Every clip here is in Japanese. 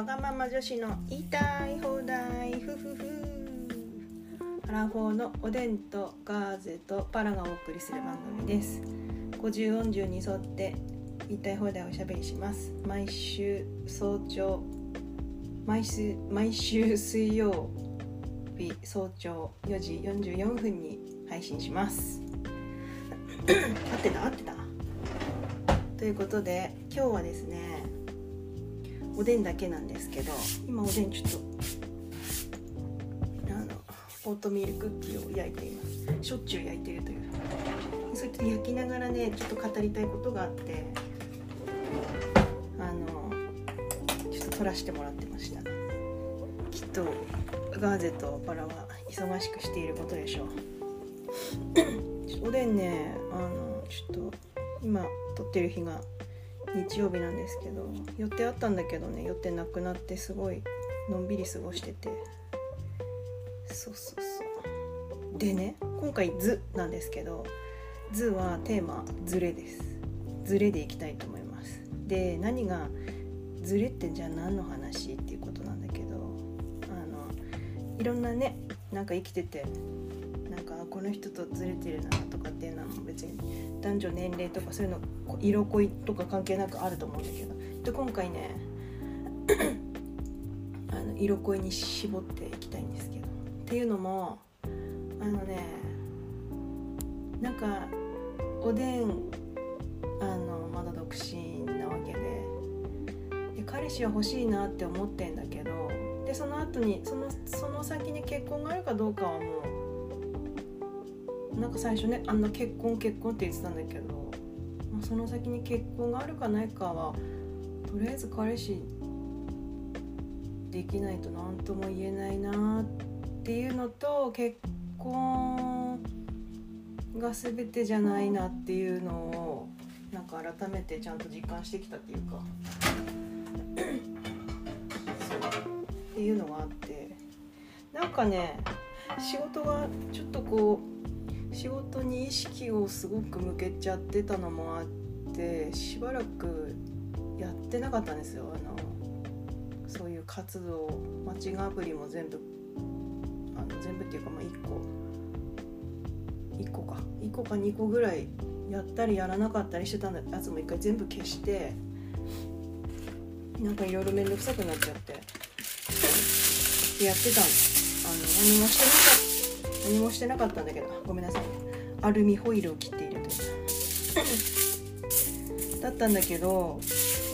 わがまま女子の言いたい放題ふふふ。アラフォーのおでんとガーゼとパラがお送りする番組です。50音順に沿って言いたい放題をおしゃべりします。毎週早朝毎週毎週水曜日早朝4時44分に配信します。合ってた？合ってた？ということで今日はですねおでんだけなんですけど今おでんちょっとあのオートミールクッキーを焼いています。しょっちゅう焼いてるという。そうやって焼きながらねちょっと語りたいことがあってあのちょっと撮らせてもらってました。きっとガーゼとバラは忙しくしていることでしょう。おでんねあのちょっと今撮ってる日が日曜日なんですけど予定あったんだけどね予定なくなってすごいのんびり過ごしてて。そうそうそう。でね今回「図」なんですけど「図」はテーマ「ズレ」です。ズレでいきたいと思います。で何がズレってじゃあ何の話っていうことなんだけどあのいろんなねなんか生きててなんかこの人とずれてるなとかっていうのは別に男女年齢とかそういうの色恋とか関係なくあると思うんだけど。で今回ね あの色恋に絞っていきたいんですけど。っていうのもあのねなんかおでんあのまだ独身なわけで。で彼氏は欲しいなって思ってんだけど。でその後にそのその先に結婚があるかどうかはもうなんか最初ねあんな結婚結婚って言ってたんだけど、まあ、その先に結婚があるかないかはとりあえず彼氏できないと何とも言えないなっていうのと結婚が全てじゃないなっていうのをなんか改めてちゃんと実感してきたっていうかっていうのがあってなんかね仕事がちょっとこう仕事に意識をすごく向けちゃってたのもあってしばらくやってなかったんですよ。あのそういう活動マッチングアプリも全部あの全部っていうかまあ1個1個か。1個か2個ぐらいやったりやらなかったりしてたやつも一回全部消してなんかいろいろ面倒くさくなっちゃって。やってたんあの何もしてなかった。何もしてなかったんだけど。ごめんなさいアルミホイルを切って入れてだったんだけど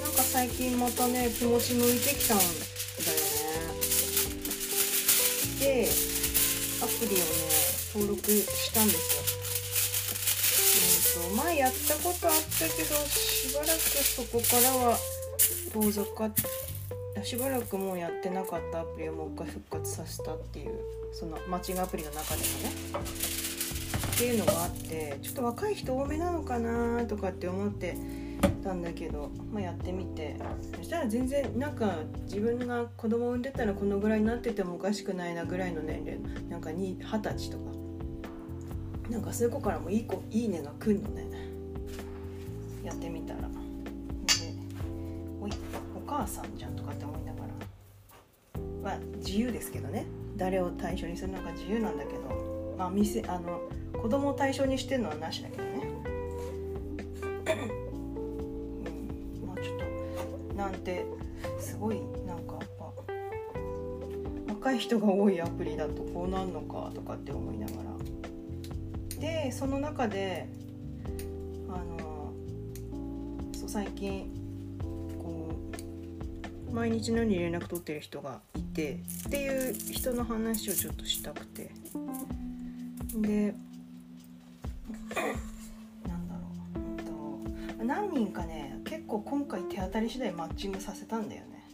なんか最近またね気持ち向いてきたんだよね。でアプリをね登録したんですよ、うん、と前やったことあったけどしばらくそこからは遠ざかっしばらくもうやってなかったアプリをもう一回復活させたっていう。そのマッチングアプリの中でもね。っていうのがあってちょっと若い人多めなのかなとかって思ってたんだけど、まあ、やってみて。そしたら全然なんか自分が子供産んでたらこのぐらいになっててもおかしくないなぐらいの年齢。なんか二十歳とか。なんかそういう子からもいい子いいねが来んのね。やってみたら。でおいお母さんじゃんとかって思いながら。まあ自由ですけどね。誰を対象にするのか自由なんだけどまあ店あの子供を対象にしてるのはなしだけどね。うん。まあちょっとなんてすごいなんかやっぱ若い人が多いアプリだとこうなんのかとかって思いながら。でその中であのそう最近毎日のように連絡取ってる人がいてっていう人の話をちょっとしたくて。でなんだろう、うん、と何人かね結構今回手当たり次第マッチングさせたんだよね。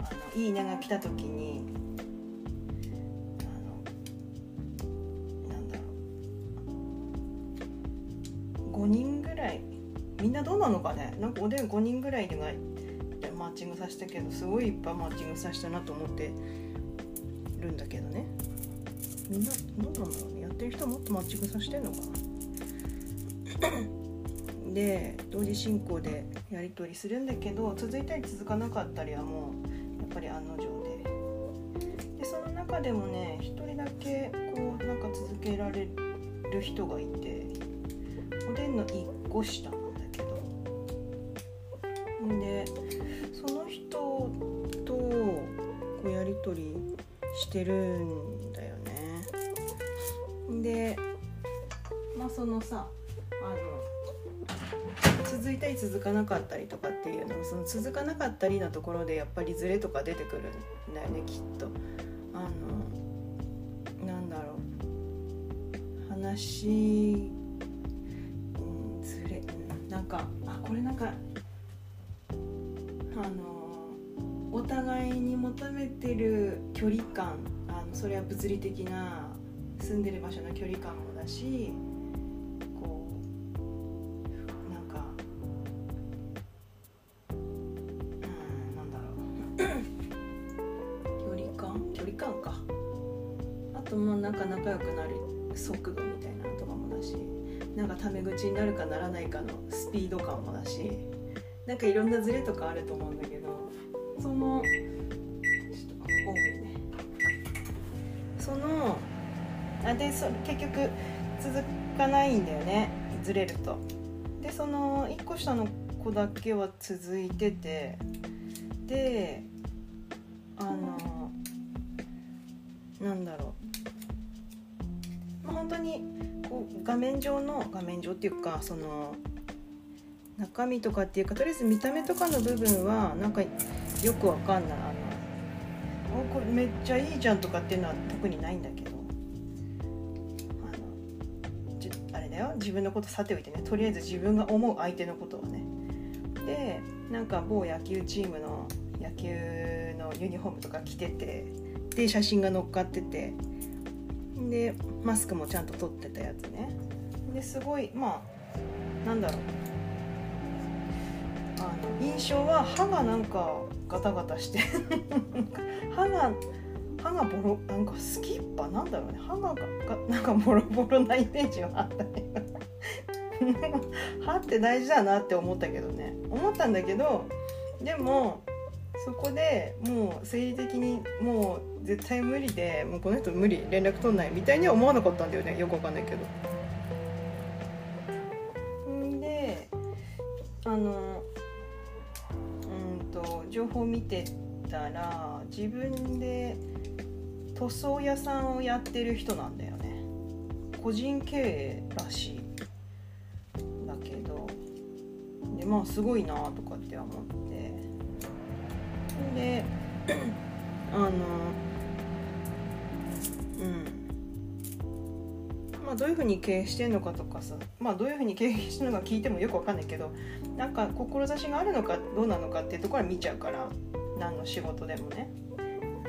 あのいいねが来た時に何だろう。5人ぐらいみんなどうなのかね。なんかおでん5人ぐらいでマッチングさせたけどすごいいっぱいマッチングさせたなと思ってるんだけどね。みんなどうなんだろうね。やってる人はもっとマッチングさせてんのかな。で同時進行でやり取りするんだけど続いたり続かなかったりはもうやっぱり案の定で。でその中でもね一人だけこうなんか続けられる人がいておでんの1個下取りしてるんだよね。でまあそのさあの続いたり続かなかったりとかっていうのその続かなかったりのところでやっぱりズレとか出てくるんだよねきっと。あのなんだろう。話、うん、ずれ、うん、なんかあこれなんか互いに求めてる距離感あのそれは物理的な住んでる場所の距離感もだしこうなんかうんなんだろう。距離感？距離感か。あともうなんか仲良くなる速度みたいなのとかもだしなんかタメ口になるかならないかのスピード感もだしなんかいろんなズレとかあると思うんだけどそのちょっとオンね。そのあでそ結局続かないんだよね。ずれると。でその1個下の子だけは続いてて。であのなんだろう、まあ、本当にこう画面上の画面上っていうかその中身とかっていうかとりあえず見た目とかの部分はなんかよくわかんない。あのおこれめっちゃいいじゃんとかっていうのは特にないんだけど。あのじあれだよ。自分のことさておいてね。とりあえず自分が思う相手のことをね。でなんか某野球チームの野球のユニフォームとか着ててで写真が載っかってて。でマスクもちゃんと取ってたやつね。ですごいまあなんだろう。印象は歯がなんかガタガタして 歯が歯がボロなんかスキッパなんだろうね。歯ががなんかボロボロなイメージはあったね。歯って大事だなって思ったけどね。思ったんだけどでもそこでもう生理的にもう絶対無理でもうこの人無理連絡取んないみたいには思わなかったんだよね。よくわかんないけど。んであの情報見てたら自分で塗装屋さんをやってる人なんだよね。個人経営らしいだけど。でまあすごいなとかって思って。で あのうん。どういうふうに経営してんのかとかさまあどういうふうに経営してるのか聞いてもよくわかんないけどなんか志があるのかどうなのかっていうところは見ちゃうから何の仕事でもね。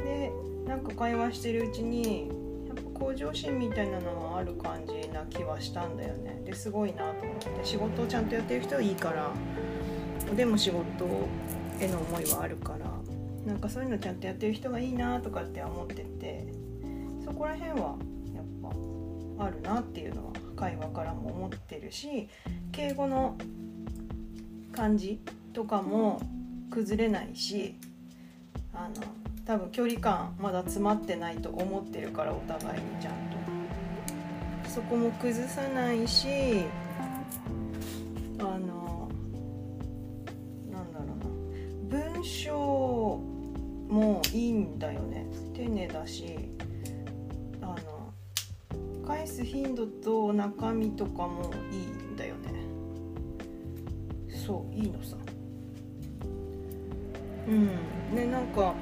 でなんか会話してるうちにやっぱ向上心みたいなのはある感じな気はしたんだよねですごいなと思って仕事をちゃんとやってる人はいいからでも仕事への思いはあるからなんかそういうのちゃんとやってる人がいいなとかって思っててそこら辺はあるなっていうのは会話からも思ってるし敬語の感じとかも崩れないしあの多分距離感まだ詰まってないと思ってるからお互いにちゃんと。そこも崩さないしあのなんだろうな。文章もいいんだよね。丁寧だし。頻度と中身とかもいいんだよね。そういいのさ。うん。ねなんか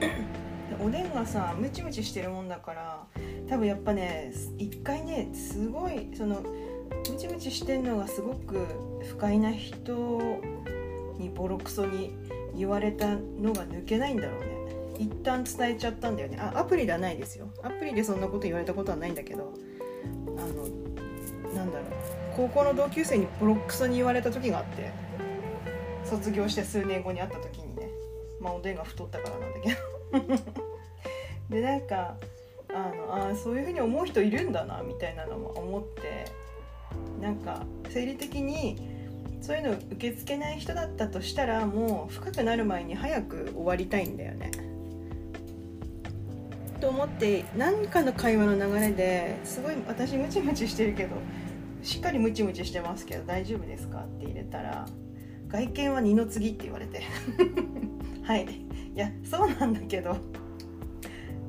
おでんがさムチムチしてるもんだから多分やっぱね一回ねすごいそのムチムチしてんのがすごく不快な人にボロクソに言われたのが抜けないんだろうね。一旦伝えちゃったんだよね。あアプリではないですよ。アプリでそんなこと言われたことはないんだけど。あのなんだろう。高校の同級生にボロックソに言われた時があって。卒業して数年後に会った時にね。まあおでんが太ったからなんだけど。でなんかあのあそういうふうに思う人いるんだなみたいなのも思って。なんか生理的にそういうの受け付けない人だったとしたらもう深くなる前に早く終わりたいんだよね。と思って何かの会話の流れですごい私ムチムチしてるけどしっかりムチムチしてますけど大丈夫ですかって入れたら外見は二の次って言われて。はい。いやそうなんだけど。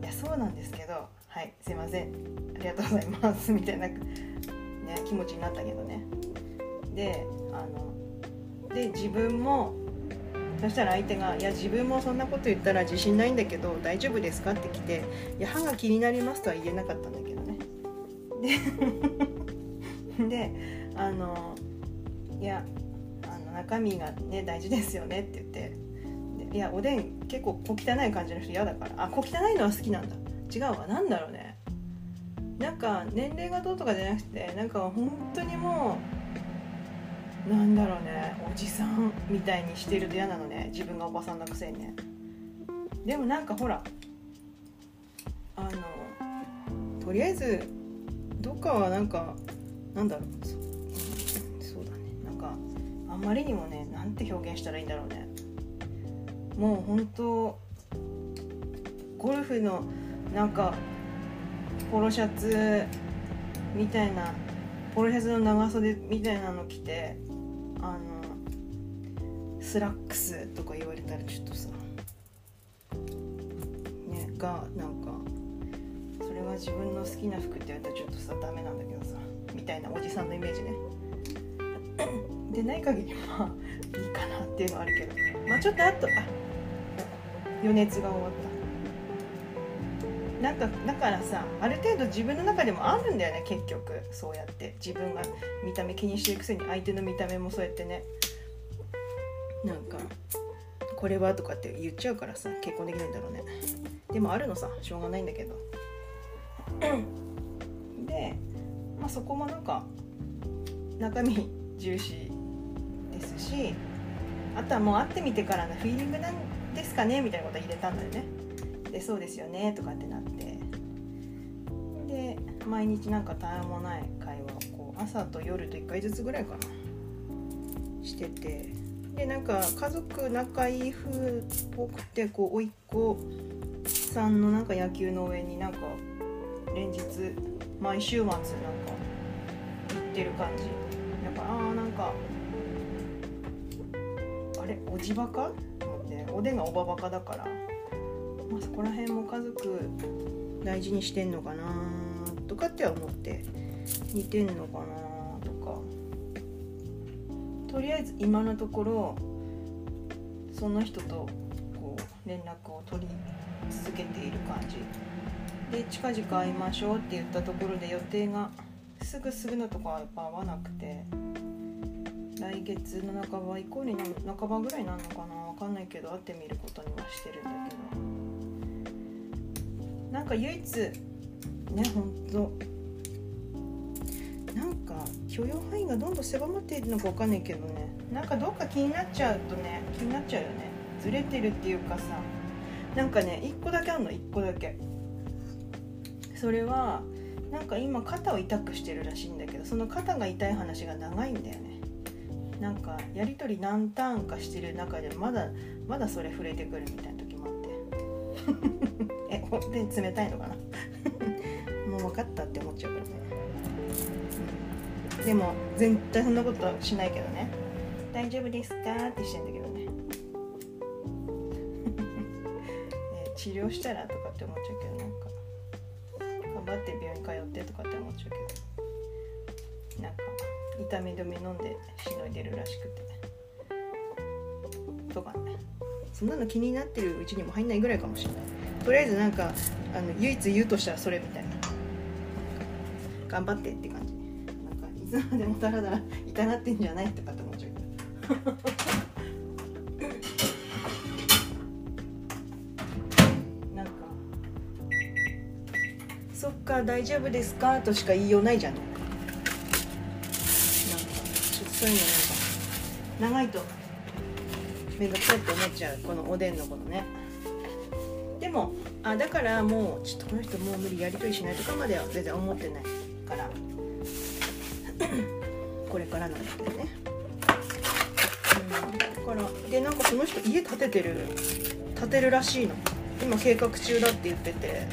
いやそうなんですけど。はい。すいません。ありがとうございます。みたいな、ね、気持ちになったけどね。であので自分もそしたら相手が「いや自分もそんなこと言ったら自信ないんだけど大丈夫ですか?」って来て「いや歯が気になります」とは言えなかったんだけどね。で であのいやあの中身がね大事ですよねって言って。いやおでん結構小汚い感じの人嫌だから。あ小汚いのは好きなんだ。違うわ。なんだろうね。なんか年齢がどうとかじゃなくてなんか本当にもうなんだろうねおじさんみたいにしてると嫌なのね自分がおばさんのくせにね。でもなんかほらあのとりあえずどっかはなんかなんだろうそうだねなんかあんまりにもねなんて表現したらいいんだろうね。もう本当ゴルフのなんかポロシャツみたいなポロシャツの長袖みたいなの着てあのスラックスとか言われたらちょっとさねがなんかそれは自分の好きな服って言われたらちょっとさダメなんだけどさみたいなおじさんのイメージね。でない限りまあいいかなっていうのはあるけど。まあちょっとあとあ余熱が終わった。なんかだからさある程度自分の中でもあるんだよね結局。そうやって。自分が見た目気にしてるくせに相手の見た目もそうやってね。なんかこれはとかって言っちゃうからさ結婚できないんだろうね。でもあるのさしょうがないんだけど。で、まあ、そこもなんか中身重視ですしあとはもう会ってみてからのフィーリングなんですかねみたいなこと入れたんだよね。でそうですよねとかってなって。で毎日なんか絶えもない会話をこう朝と夜と1回ずつぐらいかなしてて。でなんか家族仲いい風っぽくてこう甥っ子さんのなんか野球の上になんか連日毎週末なんか行ってる感じ。だからあーなんかあれおじバカと思って。おでんがおばバカだから。まあ、そこら辺も家族大事にしてんのかな。かっては思って似てんのかなとかとりあえず今のところその人とこう連絡を取り続けている感じで近々会いましょうって言ったところで予定がすぐすぐのとこはやっぱ合わなくて来月の半ば以降に半ばぐらいになるのかな分かんないけど会ってみることにはしてるんだけど。なんか唯一ねほんと。なんか許容範囲がどんどん狭まっているのか分かんないけどね。なんかどっか気になっちゃうとね気になっちゃうよね。ずれてるっていうかさ。なんかね1個だけあんの1個だけ。それはなんか今肩を痛くしてるらしいんだけどその肩が痛い話が長いんだよね。なんかやり取り何ターンかしてる中でまだまだそれ触れてくるみたいな時もあって。え本当に冷たいのかな？かったって思っちゃうからね、うん、でも絶対そんなことしないけどね。大丈夫ですかってしてんだけどね 治療したらとかって思っちゃうけどなんか頑張って病院通ってとかって思っちゃうけど。なんか痛み止め飲んでしのいでるらしくて。とかね。そんなの気になってるうちにも入んないぐらいかもしれない。とりあえずなんかあの唯一言うとしたらそれみたいな。頑張ってって感じ。なんかいつまでもだらだら痛がってんじゃないとかって思っちゃうけど。なんか「そっか大丈夫ですか?」としか言いようないじゃん。なんかなんかちょっとそういうのなんか長いと面倒くさいって思っちゃうこのおでんのこのね。でもあだからもうちょっとこの人もう無理やり取りしないとかまでは全然思ってない。から。これからなんだけどね。だからでなんかその人家建ててる建てるらしいの。今計画中だって言ってて。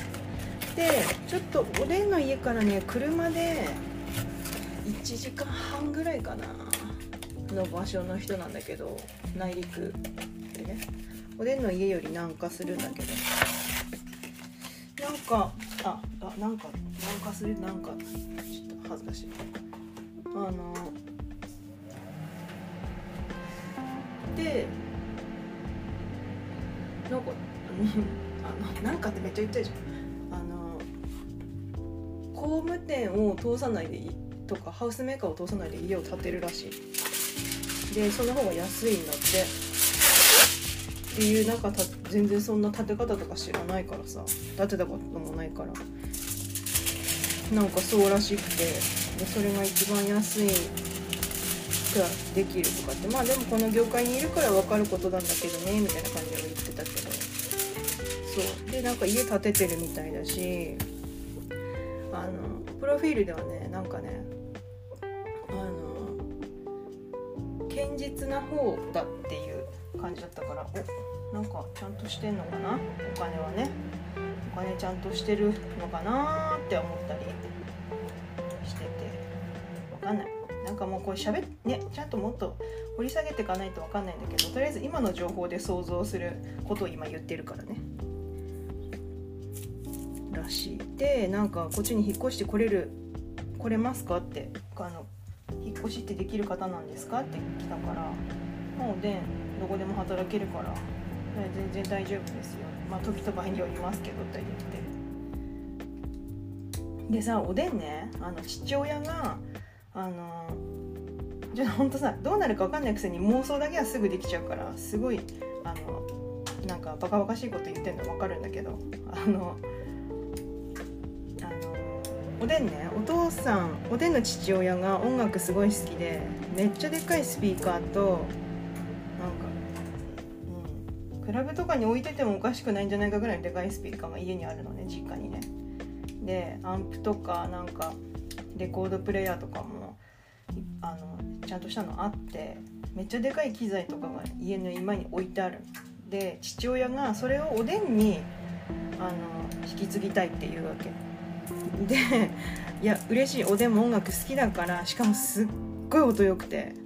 でちょっとおでんの家からね車で1時間半ぐらいかな。の場所の人なんだけど内陸でね。おでんの家より南下するんだけど。なんかああなんか南下するなんかちょっと恥ずかしい。あのでなんか あのなんかってめっちゃ言ってるじゃん。あの工務店を通さないでいいとかハウスメーカーを通さないで家を建てるらしい。でその方が安いんだって。っていうなんかた全然そんな建て方とか知らないからさ。建てたこともないから。なんかそうらしくてでそれが一番安いができるとかってまあでもこの業界にいるから分かることなんだけどねみたいな感じで言ってたけど。そう。でなんか家建ててるみたいだしあのプロフィールではねなんかねあの堅実な方だっていう感じだったからおなんかちゃんとしてんのかなお金ちゃんとしてるのかなって思ったりしてて。分かんない。なんかもうこれしゃべねちゃんともっと掘り下げていかないと分かんないんだけどとりあえず今の情報で想像することを今言ってるからね。らしい。でなんかこっちに引っ越してこれる来れますかってあの引っ越しってできる方なんですかって来たから。もうでどこでも働けるから。全然大丈夫ですよ。まあ時と場合によりますけどって言って。でさおでんねあの父親があのじゃほんとさどうなるか分かんないくせに妄想だけはすぐできちゃうからすごいあのなんかバカバカしいこと言ってんの分かるんだけどあのあのおでんねお父さんおでんの父親が音楽すごい好きでめっちゃでっかいスピーカーと、クラブとかに置いててもおかしくないんじゃないかぐらいでかいスピーカーが家にあるのね実家にね。でアンプとかなんかレコードプレーヤーとかもあのちゃんとしたのあってめっちゃでかい機材とかが家の今に置いてある。で父親がそれをおでんにあの引き継ぎたいっていうわけ。でいや嬉しい。おでんも音楽好きだからしかもすっごい音良くて。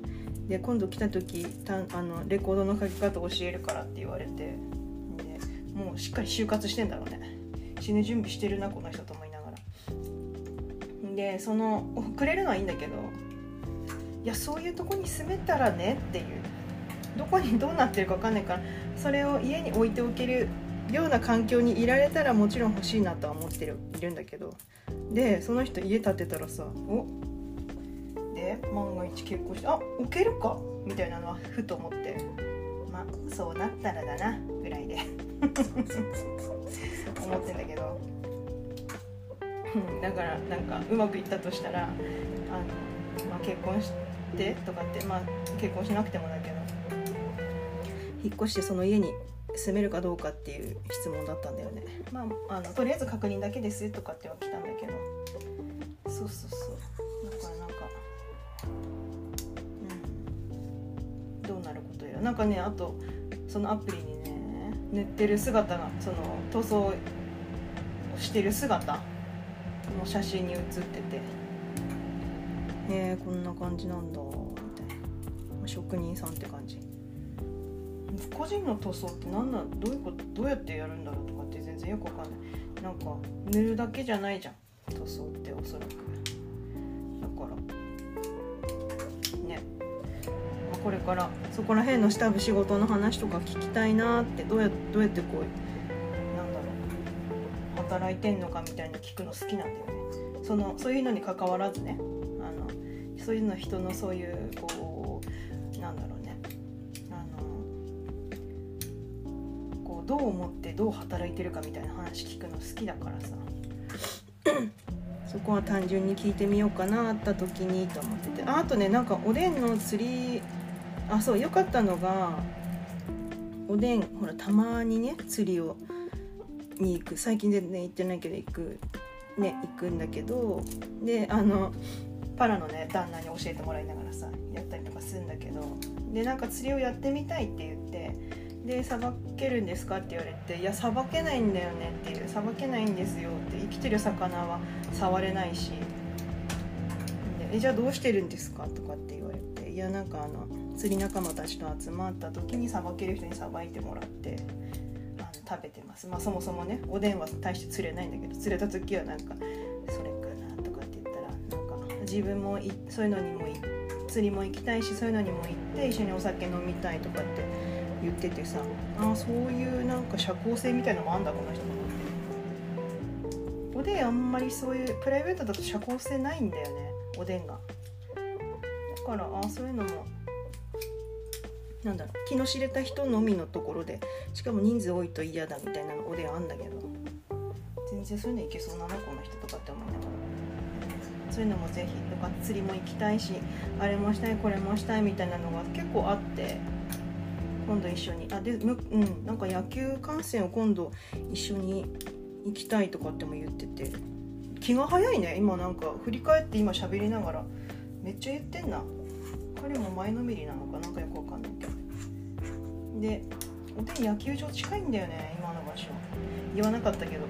で今度来た時たあのレコードの書き方教えるからって言われてでもうしっかり就活してんだろうね。死ぬ準備してるなこの人と思いながら。でそのくれるのはいいんだけどいやそういうとこに住めたらねっていう。どこにどうなってるか分かんないからそれを家に置いておけるような環境にいられたらもちろん欲しいなとは思ってるいるんだけど。でその人家建てたらさお万が一結婚してあ置けるかみたいなのはふと思って。まあそうなったらだなぐらいで。思ってんだけど。だからなんかうまくいったとしたらあの、まあ、結婚してとかってまあ結婚しなくてもだけど。引っ越してその家に住めるかどうかっていう質問だったんだよね。まああのとりあえず確認だけですとかっては来たんだけど。そうそうそうなることやなんかねあとそのアプリにね塗ってる姿がその塗装をしてる姿の写真に写ってて。ねえこんな感じなんだみたいな。職人さんって感じ。個人の塗装って何なんどういうことどうやってやるんだろうとかって全然よくわかんない。なんか塗るだけじゃないじゃん。塗装っておそらく。だからこれから。そこら辺の下部仕事の話とか聞きたいなって。どうやどうやってこうなんだろう。働いてんのかみたいに聞くの好きなんだよね。そのそういうのに関わらずね。あのそういうの人のそういうこうなんだろうね。あのこうどう思ってどう働いてるかみたいな話聞くの好きだからさ。そこは単純に聞いてみようかなあった時にと思ってて。あとねなんかおでんの釣りあそうよかったのがおでんほらたまにね釣りをに行く。最近全然行ってないけど行く。ね行くんだけどであのパラのね旦那に教えてもらいながらさやったりとかするんだけどでなんか釣りをやってみたいって言ってでさばけるんですか？って言われて「いやさばけないんだよね」っていう「さばけないんですよ」って生きてる魚は触れないし。でえじゃあどうしてるんですか？とかって言われていやなんかあの釣り仲間たちと集まった時にさばける人にさばいてもらってあの食べてます。まあそもそもねおでんは大して釣れないんだけど釣れた時はなんかそれかなとかって言ったらなんか自分もいそういうのにも釣りも行きたいしそういうのにも行って一緒にお酒飲みたいとかって言っててさあそういうなんか社交性みたいなのもあんだこの人と思って。おでんあんまりそういうプライベートだと社交性ないんだよねおでんが。だからあそういうのもなんだろう気の知れた人のみのところでしかも人数多いと嫌だみたいなおでんあんだけど。全然そういうのいけそうなのこの人とかって思いな。がらそういうのもぜひとか釣りも行きたいしあれもしたいこれもしたいみたいなのが結構あって今度一緒に。あでうんなんか野球観戦を今度一緒に行きたいとかっても言ってて。気が早いね今なんか。振り返って今喋りながら。めっちゃ言ってんな。彼も前のめりなのかなんかよくわかんない。でおでん野球場近いんだよね今の場所。言わなかったけど。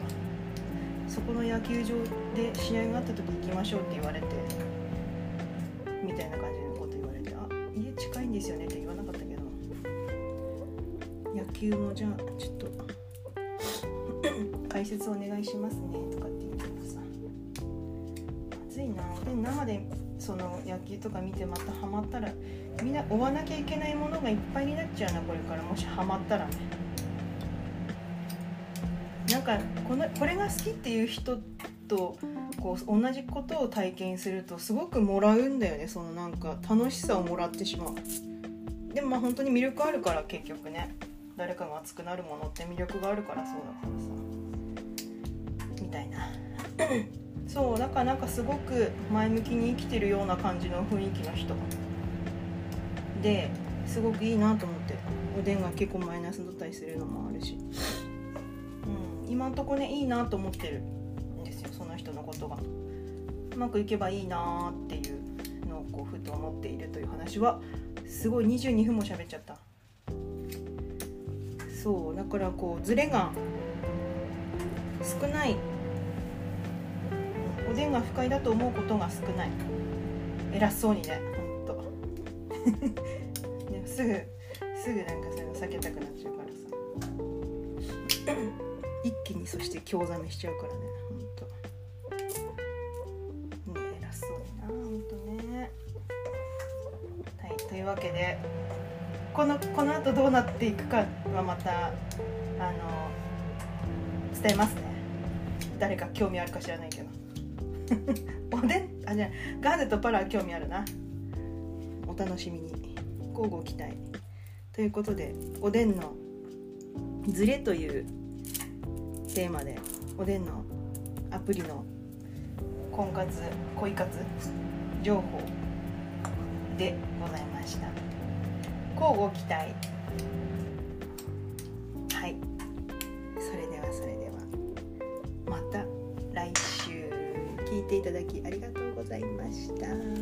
そこの野球場で試合があった時行きましょうって言われて。みたいな感じのこと言われて。あ家近いんですよねって言わなかったけど。野球もじゃあちょっと。解説お願いしますねとかって言ってもさ。暑いな。で生でその野球とか見てまたハマったらみんな追わなきゃいけないものがいっぱいになっちゃうなこれからもしハマったらねなんかこのこれが好きっていう人とこう同じことを体験するとすごくもらうんだよねそのなんか楽しさをもらってしまう。でもまあ本当に魅力あるから結局ね。誰かが熱くなるものって魅力があるからそうだからさみたいな。そうだからなんかすごく前向きに生きてるような感じの雰囲気の人。ですごくいいなと思っておでんが結構マイナスだったりするのもあるし、うん、今んとこねいいなと思ってるんですよその人のことが。うまくいけばいいなっていうのをこうふと思っているという話はすごい22分も喋っちゃった。そうだからこうズレが少ない。おでんが不快だと思うことが少ない。偉そうにね。でもすぐすぐなんかそういうの避けたくなっちゃうからさ。一気にそして興ざめしちゃうからねほんと。ね偉そうになほんとね。はいというわけでこのこの後どうなっていくかはまたあの伝えますね。誰か興味あるか知らないけど。おでん？あじゃガーゼとパラは興味あるな。お楽しみに。交互期待。ということでおでんのズレというテーマでおでんのアプリの婚活恋活情報でございました。交互期待。はい。それではそれでは。また来週。聞いていただきありがとうございました。